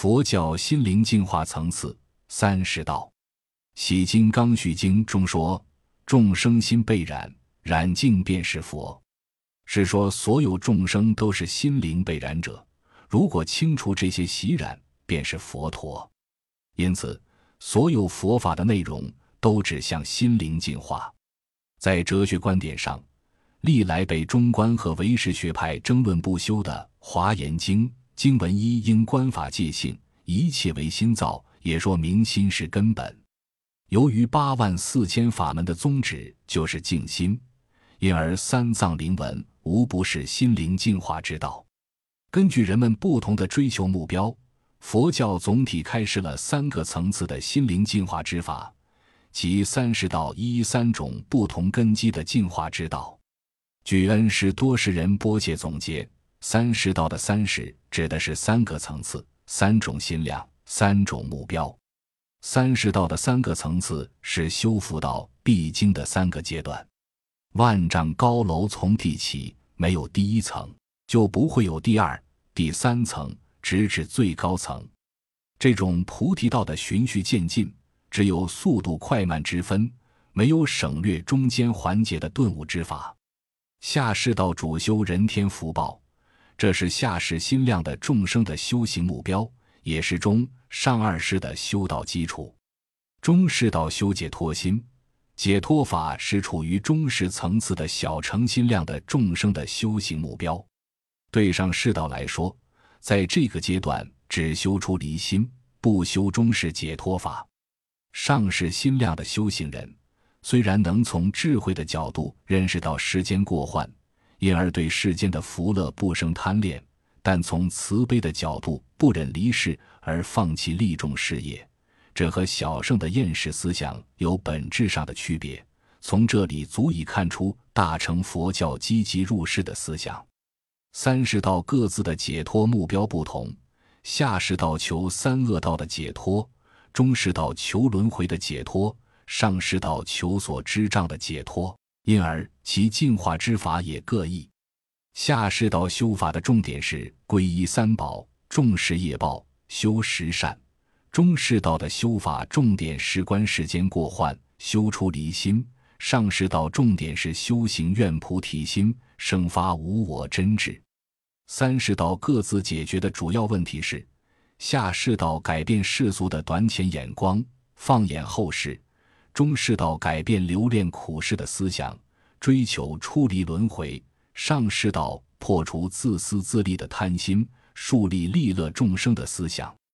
佛教心灵净化层次三十道，《喜经刚续经》中说：“众生心被染，染净便是佛。”是说所有众生都是心灵被染者，如果清除这些习染，便是佛陀。因此，所有佛法的内容都指向心灵净化。在哲学观点上，历来被中观和唯识学派争论不休的《华严经》经文一应观法界性，一切为心造，也说明心是根本。由于八万四千法门的宗旨就是静心，因而三藏灵文。无不是心灵净化之道。根据人们不同的追求目标，佛教总体开示了三个层次的心灵净化之法，即三十道一三种不同根基的净化之道。据恩师多识人波切总结，三十道的三十指的是三个层次、三种心量、三种目标。三十道的三个层次是修福道必经的三个阶段。万丈高楼从地起，没有第一层，就不会有第二、第三层，直至最高层。这种菩提道的循序渐进，只有速度快慢之分，没有省略中间环节的顿悟之法。下士道主修人天福报，这是下士心量的众生的修行目标，也是中上二世的修道基础。中士道修解脱心。解脱法是处于中实层次的小乘心量的众生的修行目标。对上士道来说，在这个阶段只修出离心，不修中实解脱法。上士心量的修行人，虽然能从智慧的角度认识到时间过患，因而对世间的福乐不生贪恋，但从慈悲的角度不忍离世而放弃利众事业。这和小圣的厌世思想有本质上的区别，从这里足以看出大乘佛教积极入世的思想。三世道各自的解脱目标不同，下世道求三恶道的解脱，中世道求轮回的解脱，上世道求所知障的解脱，因而其净化之法也各异。下世道修法的重点是皈依三宝，重视业报，修十善。中世道的修法重点是观世间过患，修出离心；上世道重点是修行愿菩提心，生发无我真智。三世道各自解决的主要问题是：下世道改变世俗的短浅眼光，放眼后世；中世道改变留恋苦世的思想，追求出离轮回；上世道破除自私自利的贪心，树立利乐众生的思想。